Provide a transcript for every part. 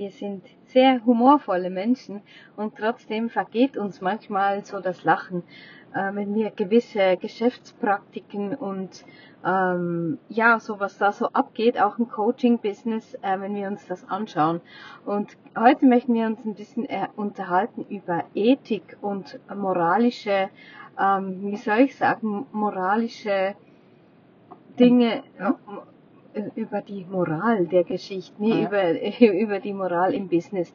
Wir sind sehr humorvolle Menschen und trotzdem vergeht uns manchmal so das Lachen, äh, wenn wir gewisse Geschäftspraktiken und ähm, ja, so was da so abgeht, auch im Coaching-Business, äh, wenn wir uns das anschauen. Und heute möchten wir uns ein bisschen äh, unterhalten über Ethik und moralische, ähm, wie soll ich sagen, moralische Dinge, ja. Äh, über die Moral der Geschichte, nee, ja. über, über die Moral im Business.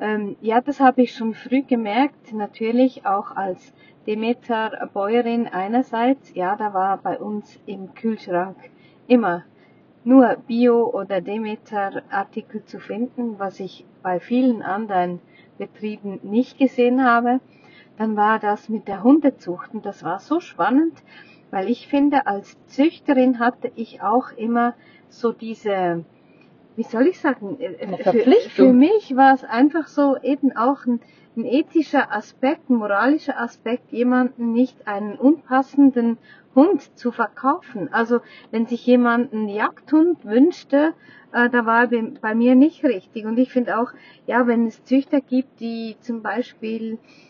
Ähm, ja, das habe ich schon früh gemerkt, natürlich auch als Demeter Bäuerin einerseits, ja, da war bei uns im Kühlschrank immer nur Bio- oder Demeter-Artikel zu finden, was ich bei vielen anderen Betrieben nicht gesehen habe. Dann war das mit der Hundezucht und das war so spannend, weil ich finde, als Züchterin hatte ich auch immer so diese, wie soll ich sagen, äh, für, für, mich war es einfach so eben auch ein, ein ethischer Aspekt, ein moralischer Aspekt, jemanden nicht einen unpassenden Hund zu verkaufen. Also wenn sich jemand einen Jagdhund wünschte, äh, da war bei, bei mir nicht richtig. Und ich finde auch, ja, wenn es Züchter gibt, die zum Beispiel äh,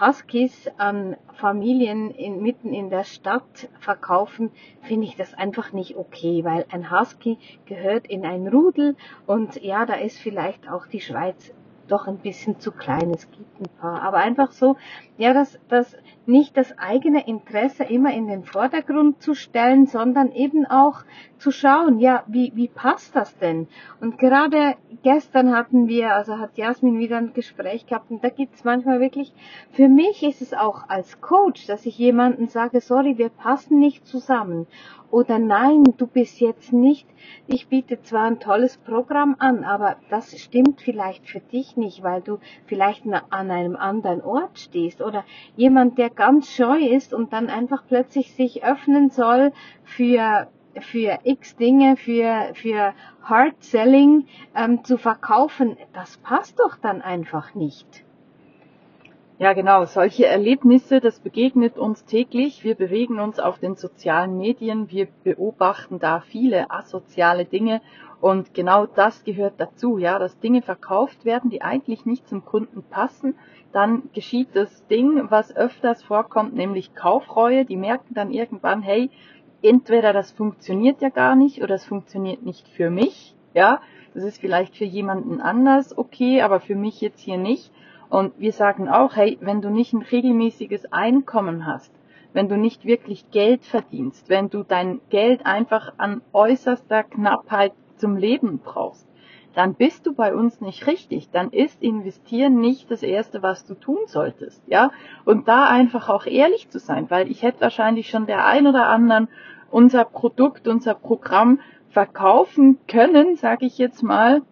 Huskies an Familien in, mitten in der Stadt verkaufen, finde ich das einfach nicht okay, weil ein Husky gehört in ein Rudel und ja, da ist vielleicht auch die Schweiz doch ein bisschen zu klein. Es gibt ein paar. Aber einfach so, ja, dass, dass nicht das eigene Interesse immer in den Vordergrund zu stellen, sondern eben auch zu schauen, ja, wie, wie passt das denn? Und gerade gestern hatten wir, also hat Jasmin wieder ein Gespräch gehabt und da gibt es manchmal wirklich, für mich ist es auch als Coach, dass ich jemanden sage, sorry, wir passen nicht zusammen oder nein, du bist jetzt nicht, ich biete zwar ein tolles Programm an, aber das stimmt vielleicht für dich nicht, weil du vielleicht an einem anderen Ort stehst oder jemand, der ganz scheu ist und dann einfach plötzlich sich öffnen soll für für x Dinge, für, für Hard Selling ähm, zu verkaufen, das passt doch dann einfach nicht. Ja, genau. Solche Erlebnisse, das begegnet uns täglich. Wir bewegen uns auf den sozialen Medien. Wir beobachten da viele asoziale Dinge. Und genau das gehört dazu, ja, dass Dinge verkauft werden, die eigentlich nicht zum Kunden passen. Dann geschieht das Ding, was öfters vorkommt, nämlich Kaufreue. Die merken dann irgendwann, hey, entweder das funktioniert ja gar nicht oder es funktioniert nicht für mich, ja. Das ist vielleicht für jemanden anders okay, aber für mich jetzt hier nicht. Und wir sagen auch, hey, wenn du nicht ein regelmäßiges Einkommen hast, wenn du nicht wirklich Geld verdienst, wenn du dein Geld einfach an äußerster Knappheit zum Leben brauchst, dann bist du bei uns nicht richtig. Dann ist investieren nicht das erste, was du tun solltest, ja? Und da einfach auch ehrlich zu sein, weil ich hätte wahrscheinlich schon der ein oder anderen unser Produkt, unser Programm verkaufen können, sage ich jetzt mal,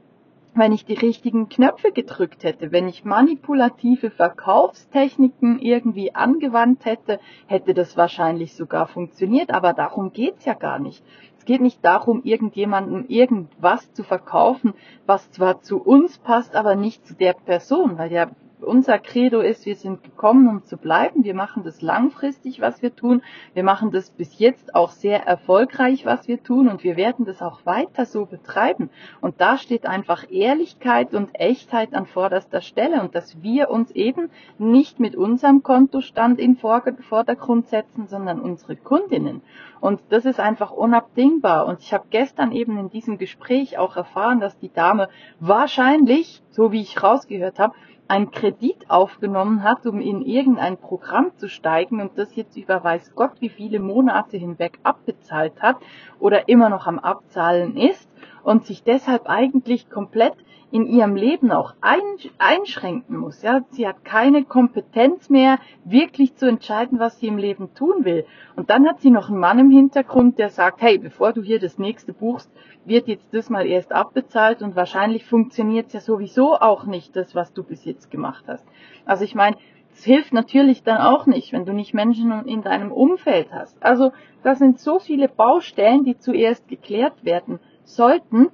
wenn ich die richtigen Knöpfe gedrückt hätte, wenn ich manipulative Verkaufstechniken irgendwie angewandt hätte, hätte das wahrscheinlich sogar funktioniert, aber darum geht's ja gar nicht. Es geht nicht darum, irgendjemandem irgendwas zu verkaufen, was zwar zu uns passt, aber nicht zu der Person, weil ja unser Credo ist, wir sind gekommen, um zu bleiben. Wir machen das langfristig, was wir tun. Wir machen das bis jetzt auch sehr erfolgreich, was wir tun. Und wir werden das auch weiter so betreiben. Und da steht einfach Ehrlichkeit und Echtheit an vorderster Stelle. Und dass wir uns eben nicht mit unserem Kontostand in Vordergrund setzen, sondern unsere Kundinnen. Und das ist einfach unabdingbar. Und ich habe gestern eben in diesem Gespräch auch erfahren, dass die Dame wahrscheinlich, so wie ich rausgehört habe, einen Kredit aufgenommen hat, um in irgendein Programm zu steigen und das jetzt über weiß Gott wie viele Monate hinweg abbezahlt hat oder immer noch am Abzahlen ist und sich deshalb eigentlich komplett in ihrem Leben auch einschränken muss. Ja, sie hat keine Kompetenz mehr, wirklich zu entscheiden, was sie im Leben tun will. Und dann hat sie noch einen Mann im Hintergrund, der sagt, hey, bevor du hier das nächste buchst, wird jetzt das mal erst abbezahlt und wahrscheinlich funktioniert es ja sowieso auch nicht, das, was du bis jetzt gemacht hast. Also ich meine, es hilft natürlich dann auch nicht, wenn du nicht Menschen in deinem Umfeld hast. Also das sind so viele Baustellen, die zuerst geklärt werden sollten,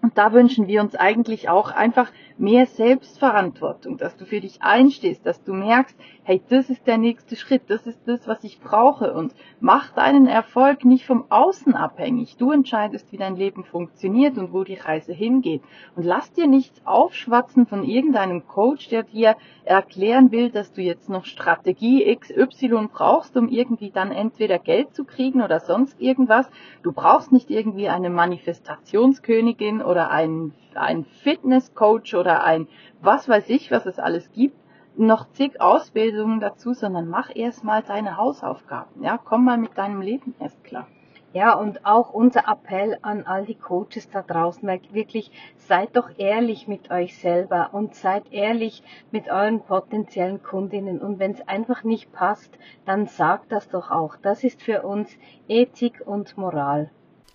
und da wünschen wir uns eigentlich auch einfach mehr Selbstverantwortung, dass du für dich einstehst, dass du merkst, hey, das ist der nächste Schritt, das ist das, was ich brauche und mach deinen Erfolg nicht vom Außen abhängig. Du entscheidest, wie dein Leben funktioniert und wo die Reise hingeht. Und lass dir nichts aufschwatzen von irgendeinem Coach, der dir erklären will, dass du jetzt noch Strategie XY brauchst, um irgendwie dann entweder Geld zu kriegen oder sonst irgendwas. Du brauchst nicht irgendwie eine Manifestationskönigin oder einen, einen Fitnesscoach oder ein was weiß ich, was es alles gibt noch zig Ausbildungen dazu, sondern mach erst mal deine Hausaufgaben. Ja, komm mal mit deinem Leben erst klar. Ja, und auch unser Appell an all die Coaches da draußen, wirklich seid doch ehrlich mit euch selber und seid ehrlich mit euren potenziellen Kundinnen. Und wenn es einfach nicht passt, dann sagt das doch auch. Das ist für uns Ethik und Moral.